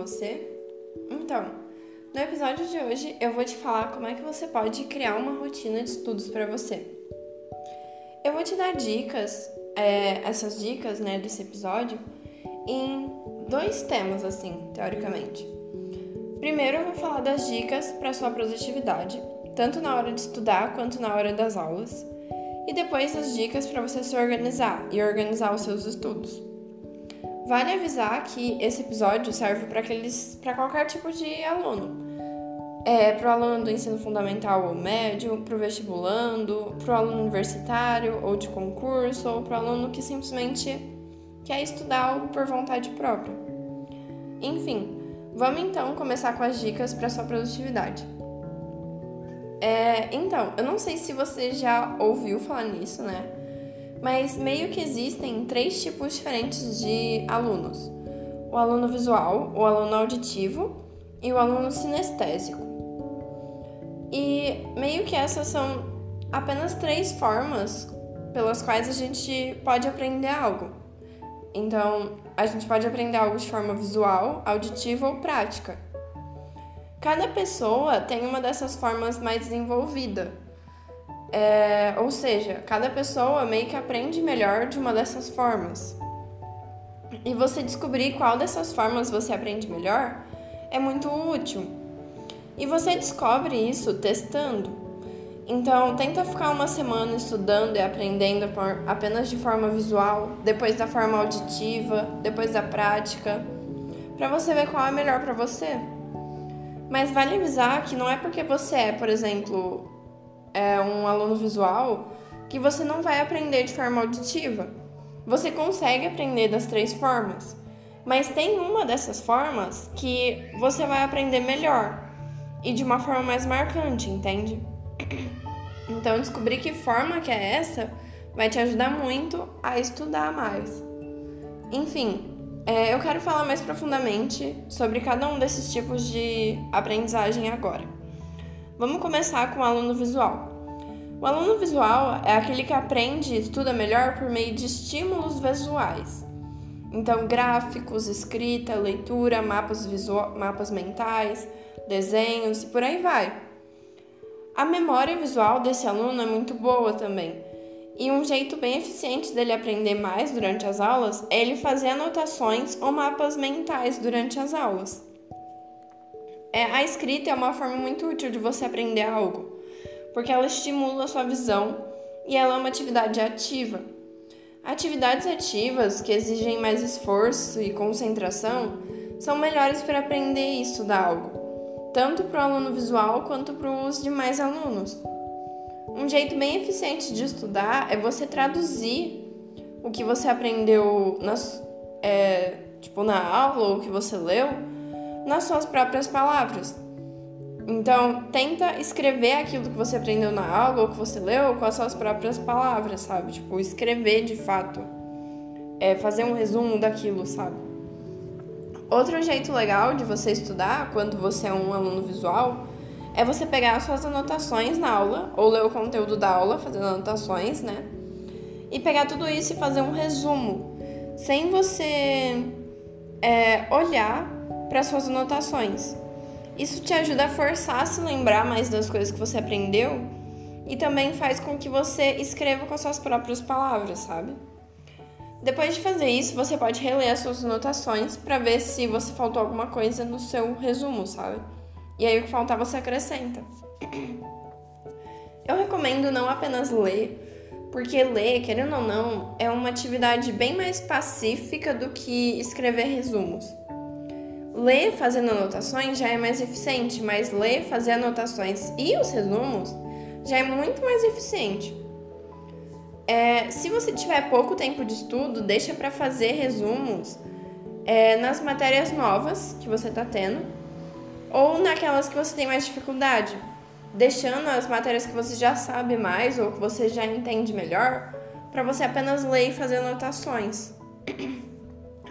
você? Então, no episódio de hoje eu vou te falar como é que você pode criar uma rotina de estudos para você. Eu vou te dar dicas, é, essas dicas né, desse episódio, em dois temas, assim, teoricamente. Primeiro eu vou falar das dicas para sua produtividade, tanto na hora de estudar quanto na hora das aulas, e depois as dicas para você se organizar e organizar os seus estudos. Vale avisar que esse episódio serve para aqueles para qualquer tipo de aluno. É para o aluno do ensino fundamental ou médio, para o vestibulando, para o aluno universitário ou de concurso, ou para o aluno que simplesmente quer estudar algo por vontade própria. Enfim, vamos então começar com as dicas para sua produtividade. É, então, eu não sei se você já ouviu falar nisso, né? Mas meio que existem três tipos diferentes de alunos: o aluno visual, o aluno auditivo e o aluno sinestésico. E meio que essas são apenas três formas pelas quais a gente pode aprender algo. Então, a gente pode aprender algo de forma visual, auditiva ou prática. Cada pessoa tem uma dessas formas mais desenvolvida. É, ou seja, cada pessoa meio que aprende melhor de uma dessas formas. E você descobrir qual dessas formas você aprende melhor é muito útil. E você descobre isso testando. Então, tenta ficar uma semana estudando e aprendendo apenas de forma visual, depois da forma auditiva, depois da prática, para você ver qual é melhor para você. Mas vale avisar que não é porque você é, por exemplo, é, um aluno visual que você não vai aprender de forma auditiva. Você consegue aprender das três formas, mas tem uma dessas formas que você vai aprender melhor e de uma forma mais marcante, entende? Então, descobrir que forma que é essa vai te ajudar muito a estudar mais. Enfim, é, eu quero falar mais profundamente sobre cada um desses tipos de aprendizagem agora. Vamos começar com o aluno visual. O aluno visual é aquele que aprende e estuda melhor por meio de estímulos visuais. Então, gráficos, escrita, leitura, mapas, mapas mentais, desenhos e por aí vai. A memória visual desse aluno é muito boa também. E um jeito bem eficiente dele aprender mais durante as aulas é ele fazer anotações ou mapas mentais durante as aulas. É, a escrita é uma forma muito útil de você aprender algo, porque ela estimula a sua visão e ela é uma atividade ativa. Atividades ativas que exigem mais esforço e concentração são melhores para aprender e estudar algo, tanto para o aluno visual quanto para os demais alunos. Um jeito bem eficiente de estudar é você traduzir o que você aprendeu nas, é, tipo, na aula ou o que você leu nas suas próprias palavras. Então, tenta escrever aquilo que você aprendeu na aula ou que você leu com as suas próprias palavras, sabe? Tipo, escrever de fato. É fazer um resumo daquilo, sabe? Outro jeito legal de você estudar quando você é um aluno visual é você pegar as suas anotações na aula ou ler o conteúdo da aula, fazendo anotações, né? E pegar tudo isso e fazer um resumo, sem você é, olhar para suas anotações. Isso te ajuda a forçar a se lembrar mais das coisas que você aprendeu e também faz com que você escreva com as suas próprias palavras, sabe? Depois de fazer isso, você pode reler as suas anotações para ver se você faltou alguma coisa no seu resumo, sabe? E aí o que faltar você acrescenta. Eu recomendo não apenas ler, porque ler, querendo ou não, é uma atividade bem mais pacífica do que escrever resumos. Ler fazendo anotações já é mais eficiente, mas ler, fazer anotações e os resumos já é muito mais eficiente. É, se você tiver pouco tempo de estudo, deixa para fazer resumos é, nas matérias novas que você está tendo ou naquelas que você tem mais dificuldade, deixando as matérias que você já sabe mais ou que você já entende melhor para você apenas ler e fazer anotações.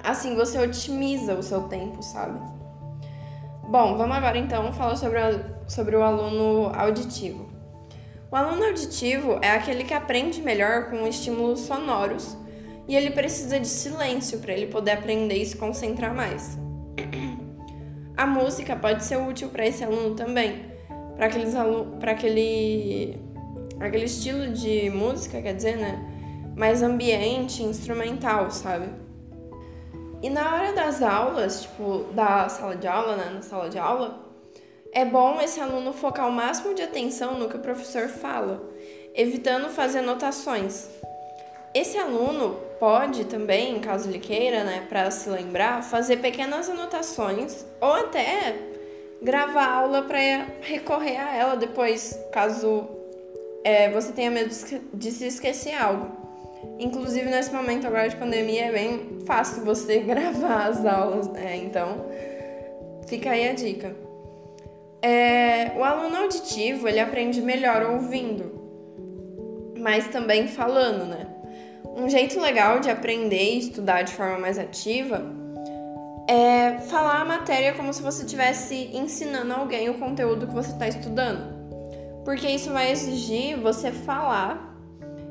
Assim você otimiza o seu tempo, sabe? Bom, vamos agora então falar sobre, a, sobre o aluno auditivo. O aluno auditivo é aquele que aprende melhor com estímulos sonoros e ele precisa de silêncio para ele poder aprender e se concentrar mais. a música pode ser útil para esse aluno também, para aqueles para aquele aquele estilo de música, quer dizer, né? Mais ambiente, instrumental, sabe? E na hora das aulas, tipo, da sala de aula, né, na sala de aula, é bom esse aluno focar o máximo de atenção no que o professor fala, evitando fazer anotações. Esse aluno pode também, caso ele queira, né, para se lembrar, fazer pequenas anotações ou até gravar a aula para recorrer a ela depois, caso é, você tenha medo de se esquecer algo. Inclusive, nesse momento agora de pandemia, é bem fácil você gravar as aulas, né? Então, fica aí a dica. É, o aluno auditivo, ele aprende melhor ouvindo, mas também falando, né? Um jeito legal de aprender e estudar de forma mais ativa é falar a matéria como se você estivesse ensinando alguém o conteúdo que você está estudando. Porque isso vai exigir você falar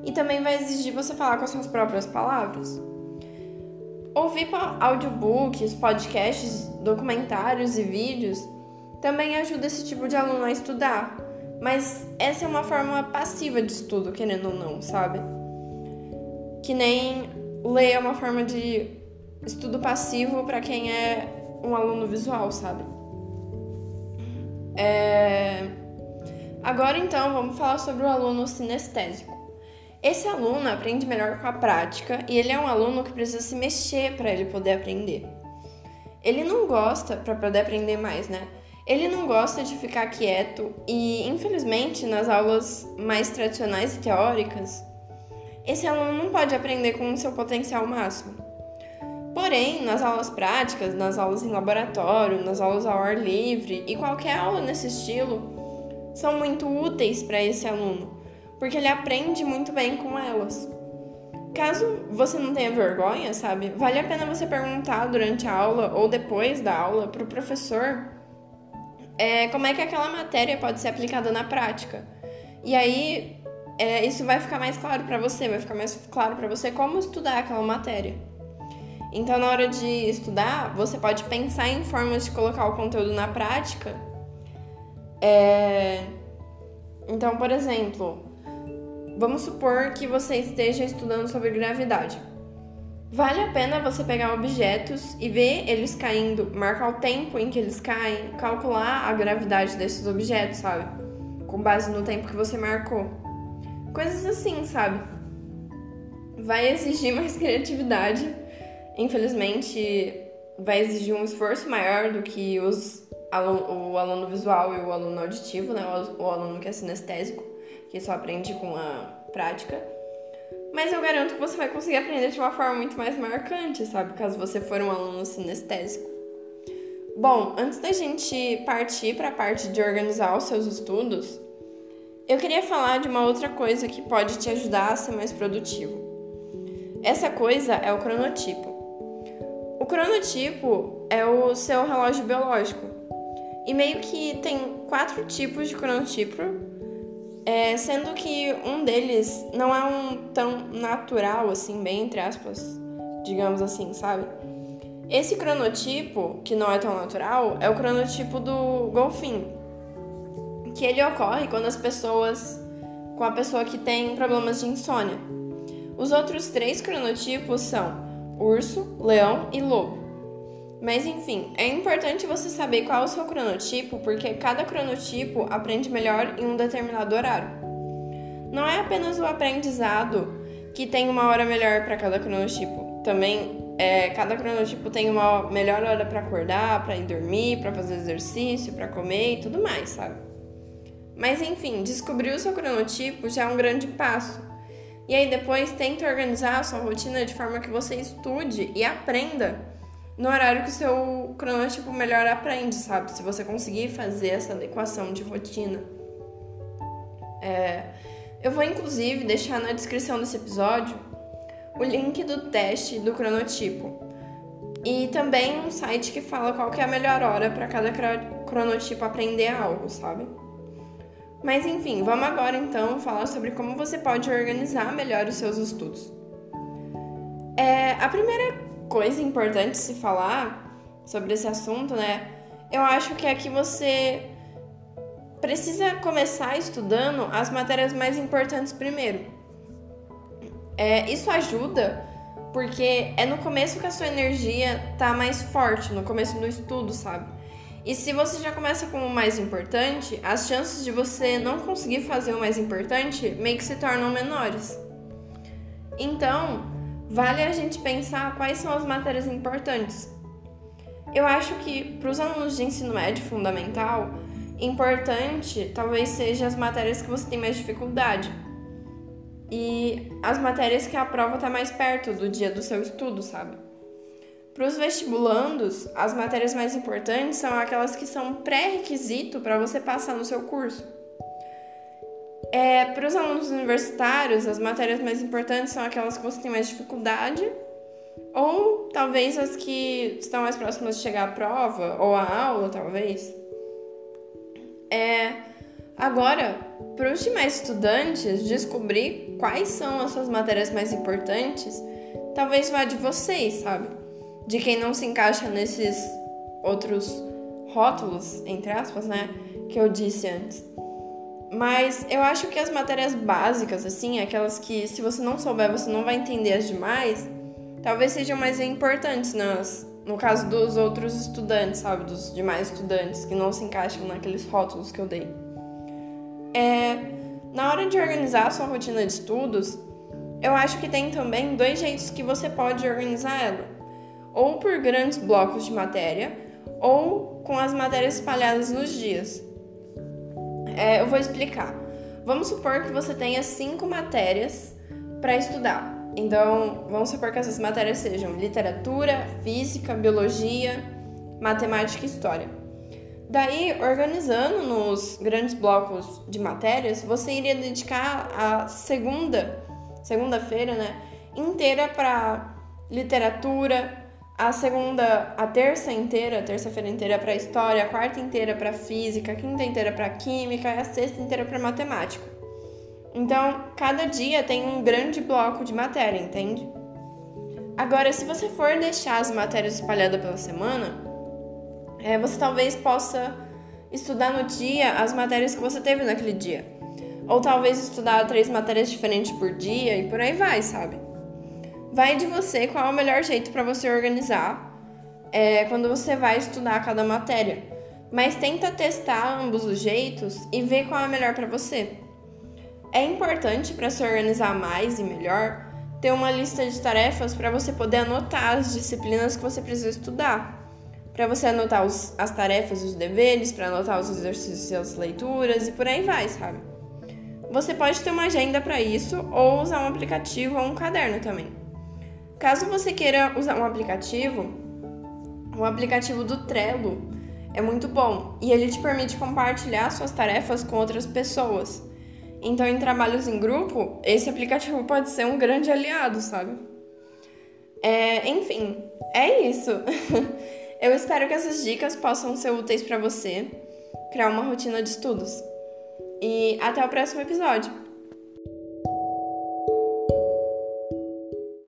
e também vai exigir você falar com as suas próprias palavras. Ouvir audiobooks, podcasts, documentários e vídeos também ajuda esse tipo de aluno a estudar, mas essa é uma forma passiva de estudo, querendo ou não, sabe? Que nem ler é uma forma de estudo passivo para quem é um aluno visual, sabe? É... Agora então vamos falar sobre o aluno sinestésico. Esse aluno aprende melhor com a prática e ele é um aluno que precisa se mexer para ele poder aprender. Ele não gosta para poder aprender mais, né? Ele não gosta de ficar quieto e, infelizmente, nas aulas mais tradicionais e teóricas, esse aluno não pode aprender com o seu potencial máximo. Porém, nas aulas práticas, nas aulas em laboratório, nas aulas ao ar livre e qualquer aula nesse estilo, são muito úteis para esse aluno porque ele aprende muito bem com elas. Caso você não tenha vergonha, sabe, vale a pena você perguntar durante a aula ou depois da aula para o professor é, como é que aquela matéria pode ser aplicada na prática. E aí é, isso vai ficar mais claro para você, vai ficar mais claro para você como estudar aquela matéria. Então, na hora de estudar, você pode pensar em formas de colocar o conteúdo na prática. É... Então, por exemplo, Vamos supor que você esteja estudando sobre gravidade. Vale a pena você pegar objetos e ver eles caindo, marcar o tempo em que eles caem, calcular a gravidade desses objetos, sabe? Com base no tempo que você marcou. Coisas assim, sabe? Vai exigir mais criatividade. Infelizmente, vai exigir um esforço maior do que os o aluno visual e o aluno auditivo, né? O aluno que é sinestésico que só aprende com a prática. Mas eu garanto que você vai conseguir aprender de uma forma muito mais marcante, sabe? Caso você for um aluno sinestésico. Bom, antes da gente partir para a parte de organizar os seus estudos, eu queria falar de uma outra coisa que pode te ajudar a ser mais produtivo. Essa coisa é o cronotipo. O cronotipo é o seu relógio biológico. E meio que tem quatro tipos de cronotipo é, sendo que um deles não é um tão natural, assim, bem entre aspas, digamos assim, sabe? Esse cronotipo, que não é tão natural, é o cronotipo do golfinho, que ele ocorre quando as pessoas, com a pessoa que tem problemas de insônia. Os outros três cronotipos são urso, leão e lobo. Mas enfim, é importante você saber qual é o seu cronotipo, porque cada cronotipo aprende melhor em um determinado horário. Não é apenas o aprendizado que tem uma hora melhor para cada cronotipo. Também é, cada cronotipo tem uma melhor hora para acordar, para ir dormir, para fazer exercício, para comer e tudo mais, sabe? Mas enfim, descobrir o seu cronotipo já é um grande passo. E aí depois tenta organizar a sua rotina de forma que você estude e aprenda no horário que o seu cronótipo melhor aprende, sabe? Se você conseguir fazer essa adequação de rotina. É, eu vou inclusive deixar na descrição desse episódio o link do teste do cronotipo. E também um site que fala qual que é a melhor hora para cada cronotipo aprender algo, sabe? Mas enfim, vamos agora então falar sobre como você pode organizar melhor os seus estudos. É, a primeira coisa importante se falar sobre esse assunto, né, eu acho que é que você precisa começar estudando as matérias mais importantes primeiro. É, isso ajuda porque é no começo que a sua energia tá mais forte, no começo do estudo, sabe? E se você já começa com o mais importante, as chances de você não conseguir fazer o mais importante meio que se tornam menores. Então, vale a gente pensar quais são as matérias importantes. Eu acho que para os alunos de ensino médio fundamental, importante talvez seja as matérias que você tem mais dificuldade. E as matérias que a prova está mais perto do dia do seu estudo, sabe? Para os vestibulandos, as matérias mais importantes são aquelas que são pré-requisito para você passar no seu curso. É, para os alunos universitários, as matérias mais importantes são aquelas que você tem mais dificuldade, ou talvez as que estão mais próximas de chegar à prova, ou à aula, talvez. É, agora, para os demais estudantes, descobrir quais são as suas matérias mais importantes, talvez vá de vocês, sabe? De quem não se encaixa nesses outros rótulos, entre aspas, né? Que eu disse antes. Mas eu acho que as matérias básicas, assim, aquelas que se você não souber você não vai entender as demais, talvez sejam mais importantes nas, no caso dos outros estudantes, sabe? Dos demais estudantes que não se encaixam naqueles rótulos que eu dei. É, na hora de organizar a sua rotina de estudos, eu acho que tem também dois jeitos que você pode organizar ela: ou por grandes blocos de matéria, ou com as matérias espalhadas nos dias. É, eu vou explicar. Vamos supor que você tenha cinco matérias para estudar. Então, vamos supor que essas matérias sejam literatura, física, biologia, matemática e história. Daí, organizando nos grandes blocos de matérias, você iria dedicar a segunda, segunda-feira, né, inteira para literatura, a segunda, a terça inteira, terça-feira inteira para história, a quarta inteira para física, a quinta inteira para química e a sexta inteira para matemática. Então, cada dia tem um grande bloco de matéria, entende? Agora, se você for deixar as matérias espalhadas pela semana, é, você talvez possa estudar no dia as matérias que você teve naquele dia. Ou talvez estudar três matérias diferentes por dia e por aí vai, sabe? Vai de você qual é o melhor jeito para você organizar é, quando você vai estudar cada matéria. Mas tenta testar ambos os jeitos e ver qual é melhor para você. É importante para se organizar mais e melhor ter uma lista de tarefas para você poder anotar as disciplinas que você precisa estudar. Para você anotar os, as tarefas, os deveres, para anotar os exercícios e as leituras e por aí vai, sabe? Você pode ter uma agenda para isso ou usar um aplicativo ou um caderno também. Caso você queira usar um aplicativo, o aplicativo do Trello é muito bom e ele te permite compartilhar suas tarefas com outras pessoas. Então, em trabalhos em grupo, esse aplicativo pode ser um grande aliado, sabe? É, enfim, é isso. Eu espero que essas dicas possam ser úteis para você criar uma rotina de estudos. E até o próximo episódio.